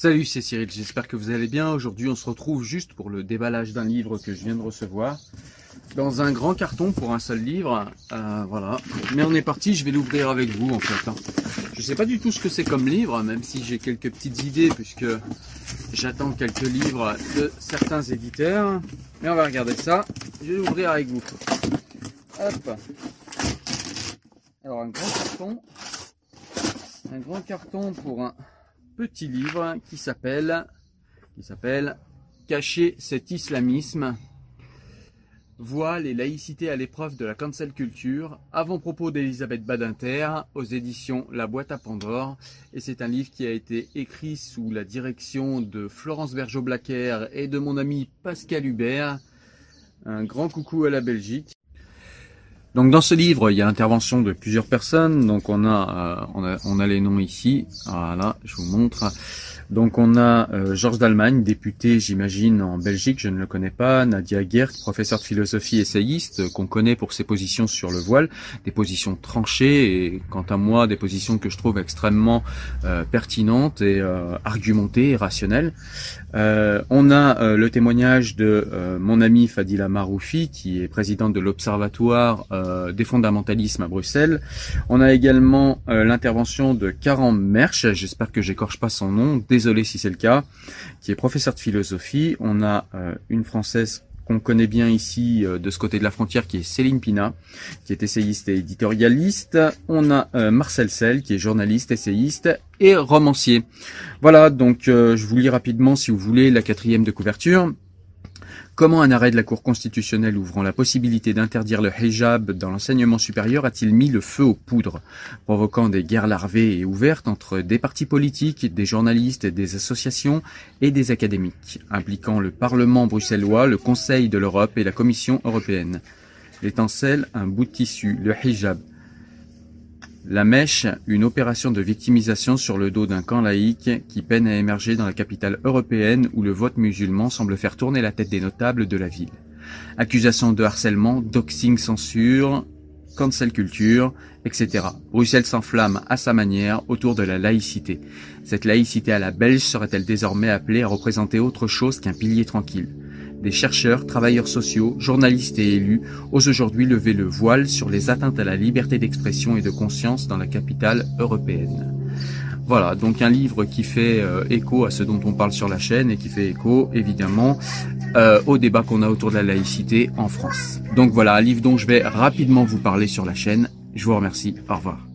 Salut, c'est Cyril, j'espère que vous allez bien. Aujourd'hui, on se retrouve juste pour le déballage d'un livre que je viens de recevoir. Dans un grand carton pour un seul livre. Euh, voilà. Mais on est parti, je vais l'ouvrir avec vous en fait. Hein. Je sais pas du tout ce que c'est comme livre, même si j'ai quelques petites idées, puisque j'attends quelques livres de certains éditeurs. Mais on va regarder ça. Je vais l'ouvrir avec vous. Hop. Alors un grand carton. Un grand carton pour un petit livre qui s'appelle Cacher cet islamisme Voile et laïcité à l'épreuve de la cancel culture, avant-propos d'Elisabeth Badinter, aux éditions La Boîte à Pandore. Et c'est un livre qui a été écrit sous la direction de Florence Bergeau-Blacker et de mon ami Pascal Hubert. Un grand coucou à la Belgique. Donc dans ce livre, il y a intervention de plusieurs personnes. Donc on a, euh, on a, on a les noms ici. Voilà, je vous montre. Donc on a euh, Georges d'Allemagne, député j'imagine en Belgique, je ne le connais pas, Nadia Gert, professeur de philosophie essayiste, qu'on connaît pour ses positions sur le voile, des positions tranchées et quant à moi des positions que je trouve extrêmement euh, pertinentes et euh, argumentées et rationnelles. on a le témoignage de mon ami Fadila Maroufi, qui est présidente de l'Observatoire des fondamentalismes à Bruxelles. On a également l'intervention de Karam Mersch, j'espère que j'écorche pas son nom, désolé si c'est le cas, qui est professeur de philosophie. On a euh, une Française qu'on connaît bien ici euh, de ce côté de la frontière, qui est Céline Pina, qui est essayiste et éditorialiste. On a euh, Marcel Sel, qui est journaliste, essayiste et romancier. Voilà, donc je vous lis rapidement, si vous voulez, la quatrième de couverture. Comment un arrêt de la Cour constitutionnelle ouvrant la possibilité d'interdire le hijab dans l'enseignement supérieur a-t-il mis le feu aux poudres, provoquant des guerres larvées et ouvertes entre des partis politiques, des journalistes, des associations et des académiques, impliquant le Parlement bruxellois, le Conseil de l'Europe et la Commission européenne? L'étincelle, un bout de tissu, le hijab, la Mèche, une opération de victimisation sur le dos d'un camp laïque qui peine à émerger dans la capitale européenne où le vote musulman semble faire tourner la tête des notables de la ville. Accusations de harcèlement, doxing censure, cancel culture, etc. Bruxelles s'enflamme à sa manière autour de la laïcité. Cette laïcité à la belge serait-elle désormais appelée à représenter autre chose qu'un pilier tranquille? Des chercheurs, travailleurs sociaux, journalistes et élus osent aujourd'hui lever le voile sur les atteintes à la liberté d'expression et de conscience dans la capitale européenne. Voilà, donc un livre qui fait euh, écho à ce dont on parle sur la chaîne et qui fait écho évidemment euh, au débat qu'on a autour de la laïcité en France. Donc voilà, un livre dont je vais rapidement vous parler sur la chaîne. Je vous remercie, au revoir.